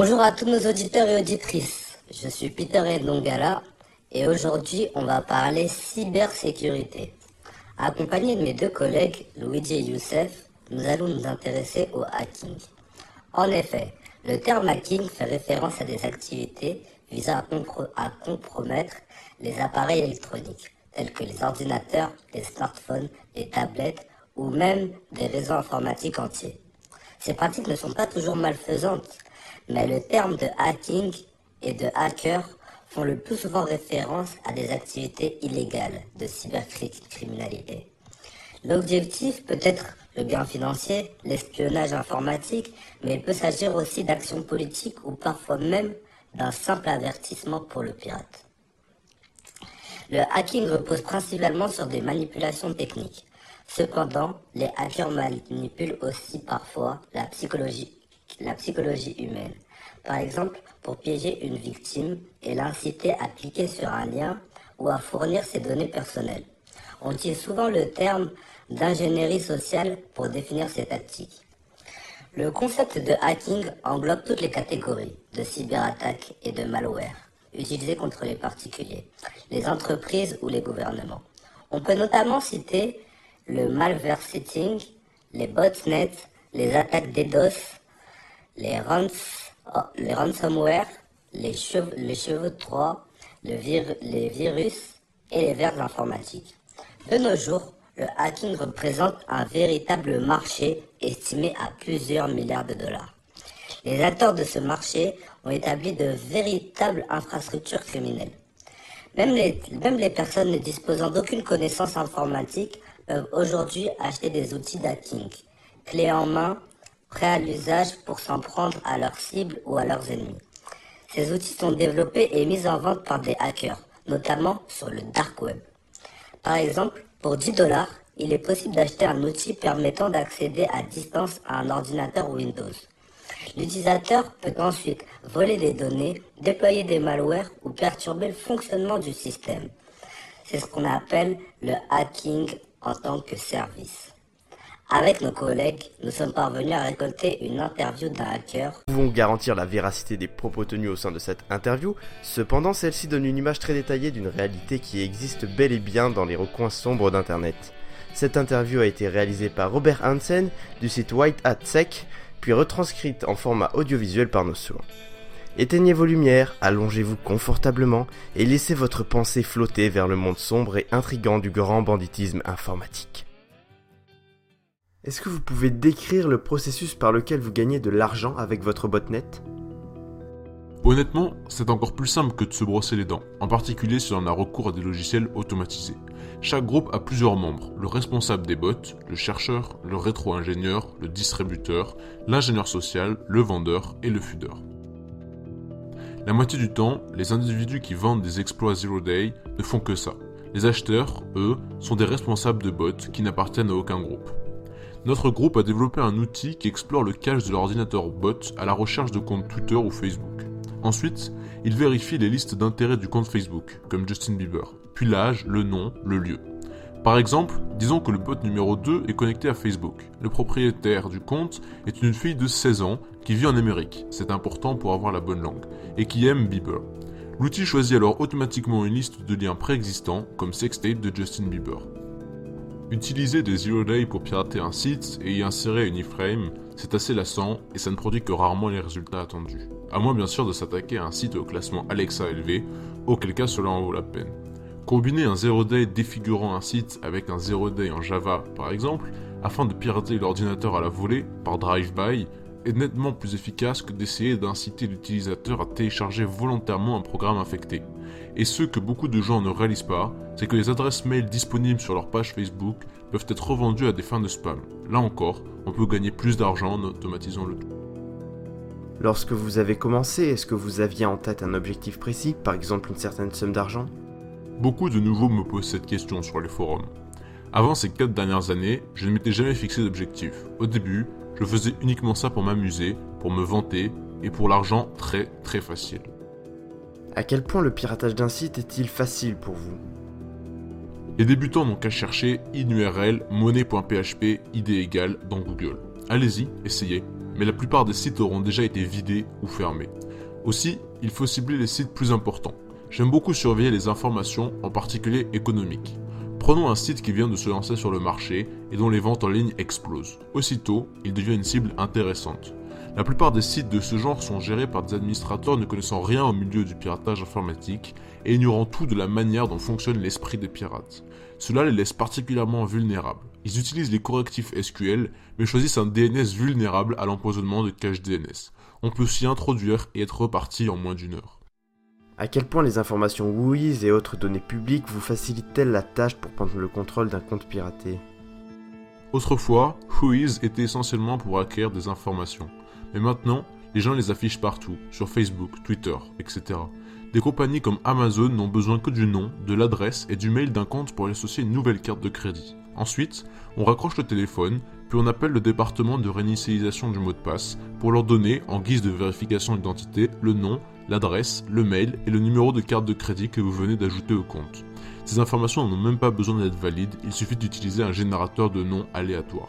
Bonjour à tous nos auditeurs et auditrices. Je suis Peter Ndongala et aujourd'hui on va parler cybersécurité. Accompagné de mes deux collègues, Luigi et Youssef, nous allons nous intéresser au hacking. En effet, le terme hacking fait référence à des activités visant à, compromettre les appareils électroniques, tels que les ordinateurs, les smartphones, les tablettes ou même des réseaux informatiques entiers. Ces pratiques ne sont pas toujours malfaisantes, mais le terme de hacking et de hacker font le plus souvent référence à des activités illégales de cybercriminalité. L'objectif peut être le bien financier, l'espionnage informatique, mais il peut s'agir aussi d'actions politiques ou parfois même d'un simple avertissement pour le pirate. Le hacking repose principalement sur des manipulations techniques. Cependant, les hackers manipulent aussi parfois la psychologie, la psychologie humaine. Par exemple, pour piéger une victime et l'inciter à cliquer sur un lien ou à fournir ses données personnelles. On utilise souvent le terme d'ingénierie sociale pour définir ces tactiques. Le concept de hacking englobe toutes les catégories de cyberattaques et de malware utilisées contre les particuliers, les entreprises ou les gouvernements. On peut notamment citer le malware setting, les botnets, les attaques DDoS, les, les ransomware, les, cheveux, les cheveux de Troie, le les virus et les vers informatiques. De nos jours, le hacking représente un véritable marché estimé à plusieurs milliards de dollars. Les acteurs de ce marché ont établi de véritables infrastructures criminelles. Même les, même les personnes ne disposant d'aucune connaissance informatique peuvent aujourd'hui acheter des outils d'hacking, clés en main, prêts à l'usage pour s'en prendre à leurs cibles ou à leurs ennemis. Ces outils sont développés et mis en vente par des hackers, notamment sur le dark web. Par exemple, pour 10 dollars, il est possible d'acheter un outil permettant d'accéder à distance à un ordinateur Windows. L'utilisateur peut ensuite voler des données, déployer des malwares ou perturber le fonctionnement du système. C'est ce qu'on appelle le hacking en tant que service. Avec nos collègues, nous sommes parvenus à récolter une interview d'un hacker. Nous pouvons garantir la véracité des propos tenus au sein de cette interview, cependant celle-ci donne une image très détaillée d'une réalité qui existe bel et bien dans les recoins sombres d'Internet. Cette interview a été réalisée par Robert Hansen du site White Hat Sec, puis retranscrite en format audiovisuel par nos soins. Éteignez vos lumières, allongez-vous confortablement et laissez votre pensée flotter vers le monde sombre et intrigant du grand banditisme informatique. Est-ce que vous pouvez décrire le processus par lequel vous gagnez de l'argent avec votre botnet? Honnêtement, c'est encore plus simple que de se brosser les dents, en particulier si on a recours à des logiciels automatisés. Chaque groupe a plusieurs membres, le responsable des bots, le chercheur, le rétro-ingénieur, le distributeur, l'ingénieur social, le vendeur et le fudeur. La moitié du temps, les individus qui vendent des exploits Zero Day ne font que ça. Les acheteurs, eux, sont des responsables de bots qui n'appartiennent à aucun groupe. Notre groupe a développé un outil qui explore le cache de l'ordinateur bot à la recherche de comptes Twitter ou Facebook. Ensuite, il vérifie les listes d'intérêt du compte Facebook, comme Justin Bieber, puis l'âge, le nom, le lieu. Par exemple, disons que le bot numéro 2 est connecté à Facebook. Le propriétaire du compte est une fille de 16 ans qui vit en Amérique, c'est important pour avoir la bonne langue, et qui aime Bieber. L'outil choisit alors automatiquement une liste de liens préexistants, comme Sextape de Justin Bieber. Utiliser des zero day pour pirater un site et y insérer une iframe, c'est assez lassant et ça ne produit que rarement les résultats attendus. À moins bien sûr de s'attaquer à un site au classement Alexa élevé, auquel cas cela en vaut la peine. Combiner un zero day défigurant un site avec un zero day en Java par exemple, afin de pirater l'ordinateur à la volée par drive-by, est nettement plus efficace que d'essayer d'inciter l'utilisateur à télécharger volontairement un programme infecté. Et ce que beaucoup de gens ne réalisent pas, c'est que les adresses mail disponibles sur leur page Facebook peuvent être revendues à des fins de spam. Là encore, on peut gagner plus d'argent en automatisant le tout. Lorsque vous avez commencé, est-ce que vous aviez en tête un objectif précis, par exemple une certaine somme d'argent? Beaucoup de nouveaux me posent cette question sur les forums. Avant ces 4 dernières années, je ne m'étais jamais fixé d'objectif. Au début, je faisais uniquement ça pour m'amuser, pour me vanter et pour l'argent très très facile. À quel point le piratage d'un site est-il facile pour vous Les débutants n'ont qu'à chercher inurl monnaie.php id égale dans Google. Allez-y, essayez. mais la plupart des sites auront déjà été vidés ou fermés. Aussi, il faut cibler les sites plus importants. J'aime beaucoup surveiller les informations, en particulier économiques. Prenons un site qui vient de se lancer sur le marché et dont les ventes en ligne explosent. Aussitôt, il devient une cible intéressante. La plupart des sites de ce genre sont gérés par des administrateurs ne connaissant rien au milieu du piratage informatique et ignorant tout de la manière dont fonctionne l'esprit des pirates. Cela les laisse particulièrement vulnérables. Ils utilisent les correctifs SQL, mais choisissent un DNS vulnérable à l'empoisonnement de cache DNS. On peut s'y introduire et être reparti en moins d'une heure. À quel point les informations WHOIS et autres données publiques vous facilitent-elles la tâche pour prendre le contrôle d'un compte piraté? Autrefois, WHOIS était essentiellement pour acquérir des informations. Mais maintenant, les gens les affichent partout, sur Facebook, Twitter, etc. Des compagnies comme Amazon n'ont besoin que du nom, de l'adresse et du mail d'un compte pour y associer une nouvelle carte de crédit. Ensuite, on raccroche le téléphone, puis on appelle le département de réinitialisation du mot de passe pour leur donner, en guise de vérification d'identité, le nom, l'adresse, le mail et le numéro de carte de crédit que vous venez d'ajouter au compte. Ces informations n'ont même pas besoin d'être valides, il suffit d'utiliser un générateur de noms aléatoire.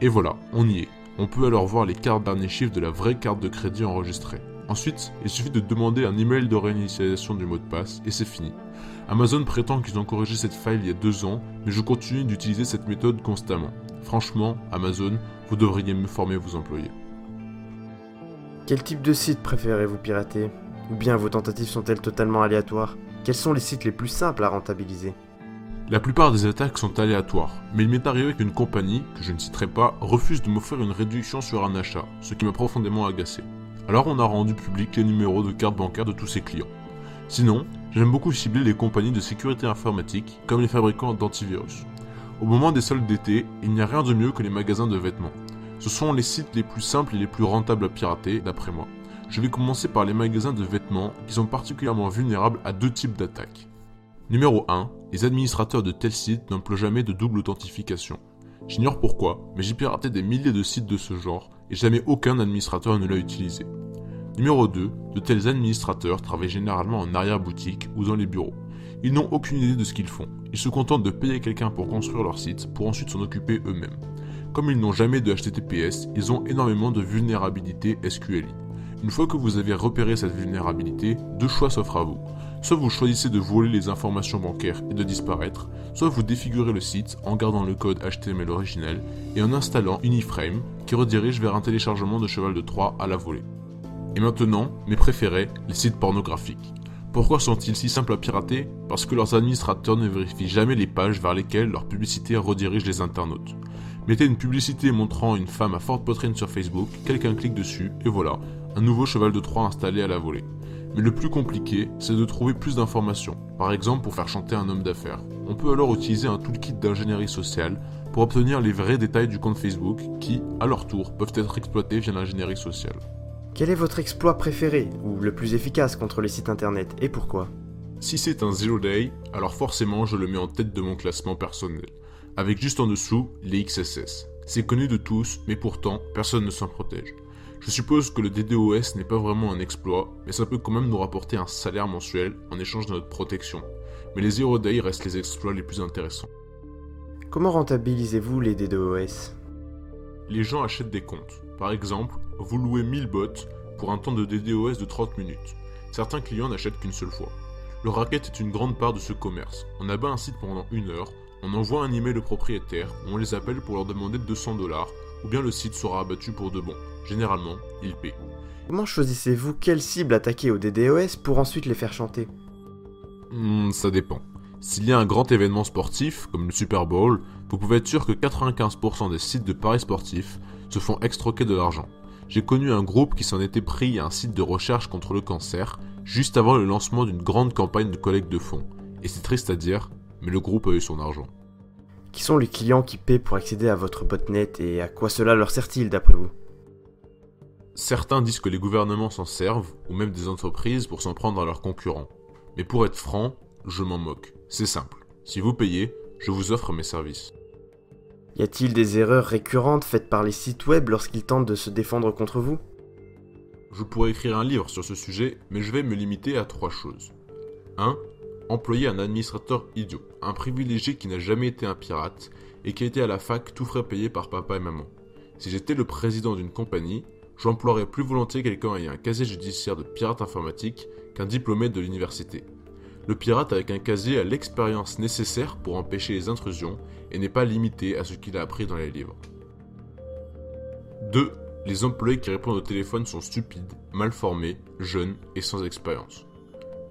Et voilà, on y est. On peut alors voir les cartes derniers chiffres de la vraie carte de crédit enregistrée. Ensuite, il suffit de demander un email de réinitialisation du mot de passe et c'est fini. Amazon prétend qu'ils ont corrigé cette faille il y a deux ans, mais je continue d'utiliser cette méthode constamment. Franchement, Amazon, vous devriez me former vos employés. Quel type de site préférez-vous pirater? Ou bien vos tentatives sont-elles totalement aléatoires? Quels sont les sites les plus simples à rentabiliser? La plupart des attaques sont aléatoires, mais il m'est arrivé qu'une compagnie, que je ne citerai pas, refuse de m'offrir une réduction sur un achat, ce qui m'a profondément agacé. Alors on a rendu public les numéros de carte bancaire de tous ses clients. Sinon, j'aime beaucoup cibler les compagnies de sécurité informatique, comme les fabricants d'antivirus. Au moment des soldes d'été, il n'y a rien de mieux que les magasins de vêtements. Ce sont les sites les plus simples et les plus rentables à pirater, d'après moi. Je vais commencer par les magasins de vêtements qui sont particulièrement vulnérables à deux types d'attaques. Numéro 1. Les administrateurs de tels sites n'emploient jamais de double authentification. J'ignore pourquoi, mais j'ai piraté des milliers de sites de ce genre et jamais aucun administrateur ne l'a utilisé. Numéro 2. De tels administrateurs travaillent généralement en arrière-boutique ou dans les bureaux. Ils n'ont aucune idée de ce qu'ils font. Ils se contentent de payer quelqu'un pour construire leur site pour ensuite s'en occuper eux-mêmes. Comme ils n'ont jamais de HTTPS, ils ont énormément de vulnérabilité SQLI. Une fois que vous avez repéré cette vulnérabilité, deux choix s'offrent à vous. Soit vous choisissez de voler les informations bancaires et de disparaître, soit vous défigurez le site en gardant le code HTML originel et en installant Uniframe qui redirige vers un téléchargement de cheval de Troie à la volée. Et maintenant, mes préférés, les sites pornographiques. Pourquoi sont-ils si simples à pirater? Parce que leurs administrateurs ne vérifient jamais les pages vers lesquelles leur publicité redirige les internautes. Mettez une publicité montrant une femme à forte poitrine sur Facebook, quelqu'un clique dessus, et voilà, un nouveau cheval de Troie installé à la volée. Mais le plus compliqué, c'est de trouver plus d'informations, par exemple pour faire chanter un homme d'affaires. On peut alors utiliser un toolkit d'ingénierie sociale pour obtenir les vrais détails du compte Facebook qui, à leur tour, peuvent être exploités via l'ingénierie sociale. Quel est votre exploit préféré, ou le plus efficace contre les sites internet, et pourquoi? Si c'est un zero day, alors forcément je le mets en tête de mon classement personnel, avec juste en dessous les XSS. C'est connu de tous, mais pourtant personne ne s'en protège. Je suppose que le DDoS n'est pas vraiment un exploit, mais ça peut quand même nous rapporter un salaire mensuel en échange de notre protection. Mais les Zero Day restent les exploits les plus intéressants. Comment rentabilisez-vous les DDoS Les gens achètent des comptes. Par exemple, vous louez 1000 bots pour un temps de DDoS de 30 minutes. Certains clients n'achètent qu'une seule fois. Le racket est une grande part de ce commerce. On abat un site pendant une heure, on envoie un email au propriétaire, on les appelle pour leur demander 200 dollars, ou bien le site sera abattu pour de bon. Généralement, ils paient. Comment choisissez-vous quelle cible attaquer au DDoS pour ensuite les faire chanter? Hmm, Ça dépend. S'il y a un grand événement sportif, comme le Super Bowl, vous pouvez être sûr que 95% des sites de paris sportifs se font extroquer de l'argent. J'ai connu un groupe qui s'en était pris à un site de recherche contre le cancer, juste avant le lancement d'une grande campagne de collecte de fonds. Et c'est triste à dire, mais le groupe a eu son argent. Qui sont les clients qui paient pour accéder à votre botnet et à quoi cela leur sert-il d'après vous? Certains disent que les gouvernements s'en servent, ou même des entreprises, pour s'en prendre à leurs concurrents. Mais pour être franc, je m'en moque. C'est simple. Si vous payez, je vous offre mes services. Y a-t-il des erreurs récurrentes faites par les sites web lorsqu'ils tentent de se défendre contre vous? Je pourrais écrire un livre sur ce sujet, mais je vais me limiter à trois choses. 1. Employer un administrateur idiot, un privilégié qui n'a jamais été un pirate et qui a été à la fac tout frais payé par papa et maman. Si j'étais le président d'une compagnie, j'emploierais plus volontiers quelqu'un ayant un casier judiciaire de pirate informatique qu'un diplômé de l'université. Le pirate avec un casier a l'expérience nécessaire pour empêcher les intrusions et n'est pas limité à ce qu'il a appris dans les livres. 2. Les employés qui répondent au téléphone sont stupides, mal formés, jeunes et sans expérience.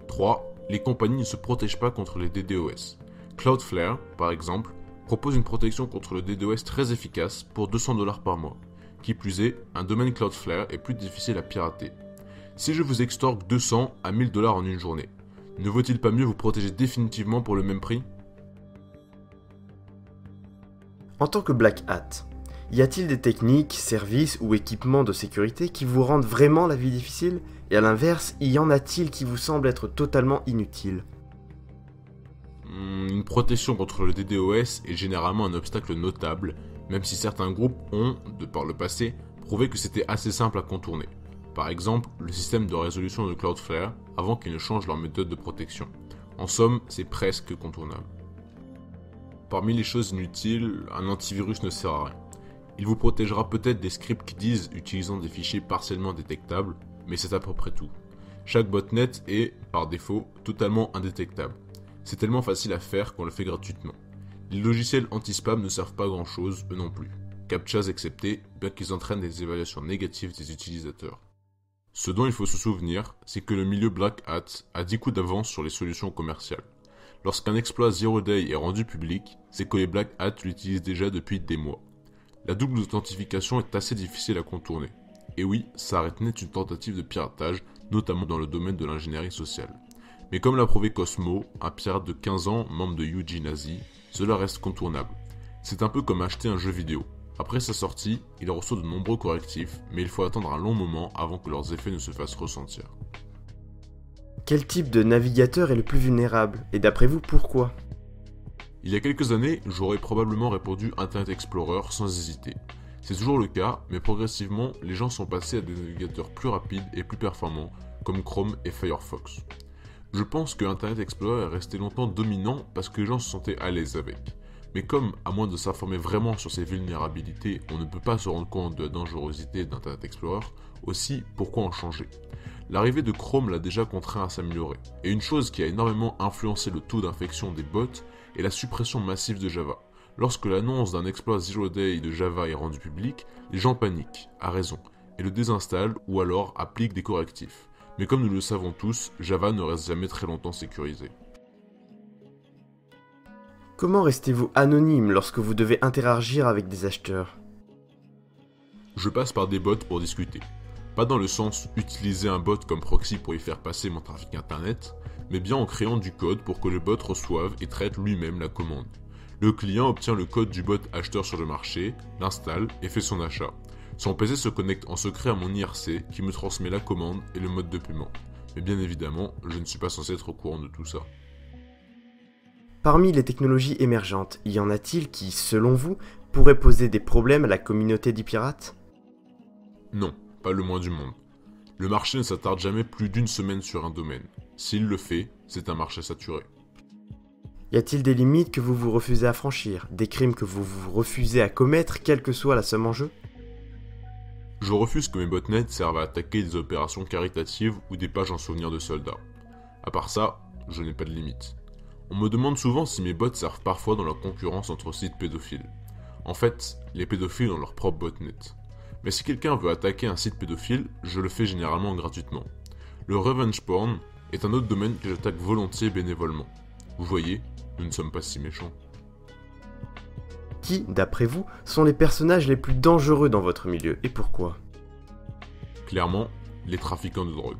3. Les compagnies ne se protègent pas contre les DDoS. Cloudflare, par exemple, propose une protection contre le DDoS très efficace pour 200 dollars par mois. Qui plus est, un domaine Cloudflare est plus difficile à pirater. Si je vous extorque 200 à 1000 dollars en une journée, ne vaut-il pas mieux vous protéger définitivement pour le même prix? En tant que Black Hat, y a-t-il des techniques, services ou équipements de sécurité qui vous rendent vraiment la vie difficile? Et à l'inverse, y en a-t-il qui vous semblent être totalement inutiles? Hmm, Une protection contre le DDoS est généralement un obstacle notable, même si certains groupes ont, de par le passé, prouvé que c'était assez simple à contourner. Par exemple, le système de résolution de Cloudflare avant qu'ils ne changent leur méthode de protection. En somme, c'est presque contournable. Parmi les choses inutiles, un antivirus ne sert à rien. Il vous protégera peut-être des scripts qui disent utilisant des fichiers partiellement détectables, mais c'est à peu près tout. Chaque botnet est, par défaut, totalement indétectable. C'est tellement facile à faire qu'on le fait gratuitement. Les logiciels anti-spam ne servent pas grand chose, eux non plus. CAPTCHAs excepté, bien qu'ils entraînent des évaluations négatives des utilisateurs. Ce dont il faut se souvenir, c'est que le milieu Black Hat a 10 coups d'avance sur les solutions commerciales. Lorsqu'un exploit Zero Day est rendu public, c'est que les Black Hat l'utilisent déjà depuis des mois. La double authentification est assez difficile à contourner. Et oui, ça net une tentative de piratage, notamment dans le domaine de l'ingénierie sociale. Mais comme l'a prouvé Cosmo, un pirate de 15 ans, membre de Yuji Nazi, cela reste contournable. C'est un peu comme acheter un jeu vidéo. Après sa sortie, il reçoit de nombreux correctifs, mais il faut attendre un long moment avant que leurs effets ne se fassent ressentir. Quel type de navigateur est le plus vulnérable Et d'après vous, pourquoi? Il y a quelques années, j'aurais probablement répondu Internet Explorer sans hésiter. C'est toujours le cas, mais progressivement, les gens sont passés à des navigateurs plus rapides et plus performants, comme Chrome et Firefox. Je pense que Internet Explorer est resté longtemps dominant parce que les gens se sentaient à l'aise avec. Mais comme, à moins de s'informer vraiment sur ses vulnérabilités, on ne peut pas se rendre compte de la dangerosité d'Internet Explorer, aussi, pourquoi en changer? L'arrivée de Chrome l'a déjà contraint à s'améliorer. Et une chose qui a énormément influencé le taux d'infection des bots est la suppression massive de Java. Lorsque l'annonce d'un exploit Zero Day de Java est rendue publique, les gens paniquent, à raison, et le désinstallent ou alors appliquent des correctifs. Mais comme nous le savons tous, Java ne reste jamais très longtemps sécurisé. Comment restez-vous anonyme lorsque vous devez interagir avec des acheteurs? Je passe par des bots pour discuter. Pas dans le sens utiliser un bot comme proxy pour y faire passer mon trafic internet, mais bien en créant du code pour que le bot reçoive et traite lui-même la commande. Le client obtient le code du bot acheteur sur le marché, l'installe et fait son achat. Son PC se connecte en secret à mon IRC qui me transmet la commande et le mode de paiement. Mais bien évidemment, je ne suis pas censé être au courant de tout ça. Parmi les technologies émergentes, y en a-t-il qui, selon vous, pourraient poser des problèmes à la communauté des pirates? Non, pas le moins du monde. Le marché ne s'attarde jamais plus d'une semaine sur un domaine. S'il le fait, c'est un marché saturé. Y a-t-il des limites que vous vous refusez à franchir? Des crimes que vous vous refusez à commettre, quelle que soit la somme en jeu? Je refuse que mes botnets servent à attaquer des opérations caritatives ou des pages en souvenir de soldats. À part ça, je n'ai pas de limite. On me demande souvent si mes bots servent parfois dans la concurrence entre sites pédophiles. En fait, les pédophiles ont leur propre botnet. Mais si quelqu'un veut attaquer un site pédophile, je le fais généralement gratuitement. Le revenge porn est un autre domaine que j'attaque volontiers bénévolement. Vous voyez, nous ne sommes pas si méchants. Qui, d'après vous, sont les personnages les plus dangereux dans votre milieu et pourquoi? Clairement, les trafiquants de drogue.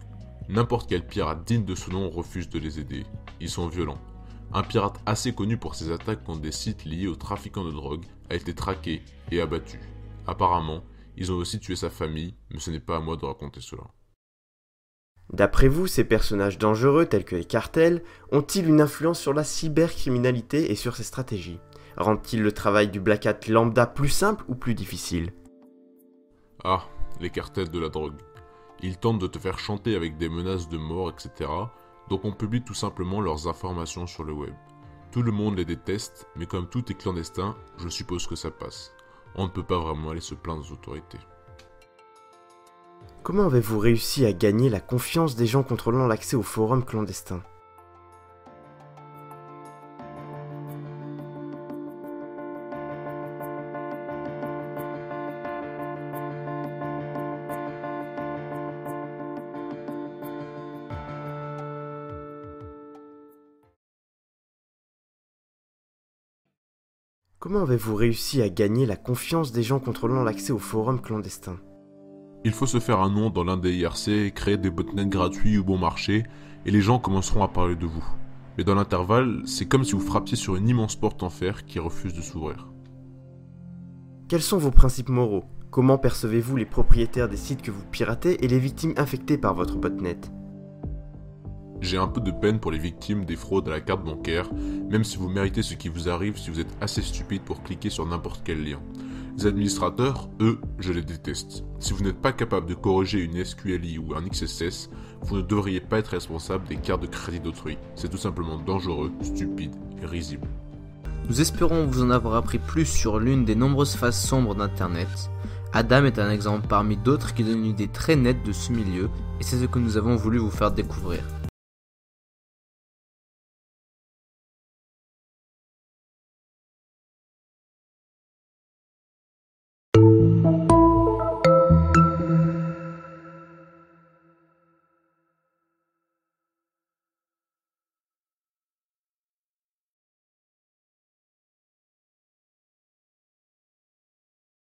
N'importe quel pirate digne de ce nom refuse de les aider. Ils sont violents. Un pirate assez connu pour ses attaques contre des sites liés aux trafiquants de drogue a été traqué et abattu. Apparemment, ils ont aussi tué sa famille, mais ce n'est pas à moi de raconter cela. D'après vous, ces personnages dangereux tels que les cartels ont-ils une influence sur la cybercriminalité et sur ses stratégies? Rendent-ils le travail du Black Hat lambda plus simple ou plus difficile? Ah, les cartels de la drogue. Ils tentent de te faire chanter avec des menaces de mort, etc. Donc on publie tout simplement leurs informations sur le web. Tout le monde les déteste, mais comme tout est clandestin, je suppose que ça passe. On ne peut pas vraiment aller se plaindre aux autorités. Comment avez-vous réussi à gagner la confiance des gens contrôlant l'accès aux forums clandestins Comment avez-vous réussi à gagner la confiance des gens contrôlant l'accès aux forums clandestins Il faut se faire un nom dans l'un des IRC, créer des botnets gratuits ou bon marché, et les gens commenceront à parler de vous. Mais dans l'intervalle, c'est comme si vous frappiez sur une immense porte en fer qui refuse de s'ouvrir. Quels sont vos principes moraux? Comment percevez-vous les propriétaires des sites que vous piratez et les victimes infectées par votre botnet? J'ai un peu de peine pour les victimes des fraudes à la carte bancaire, même si vous méritez ce qui vous arrive si vous êtes assez stupide pour cliquer sur n'importe quel lien. Les administrateurs, eux, je les déteste. Si vous n'êtes pas capable de corriger une SQLI ou un XSS, vous ne devriez pas être responsable des cartes de crédit d'autrui. C'est tout simplement dangereux, stupide et risible. Nous espérons vous en avoir appris plus sur l'une des nombreuses phases sombres d'Internet. Adam est un exemple parmi d'autres qui donne une idée très nette de ce milieu, et c'est ce que nous avons voulu vous faire découvrir.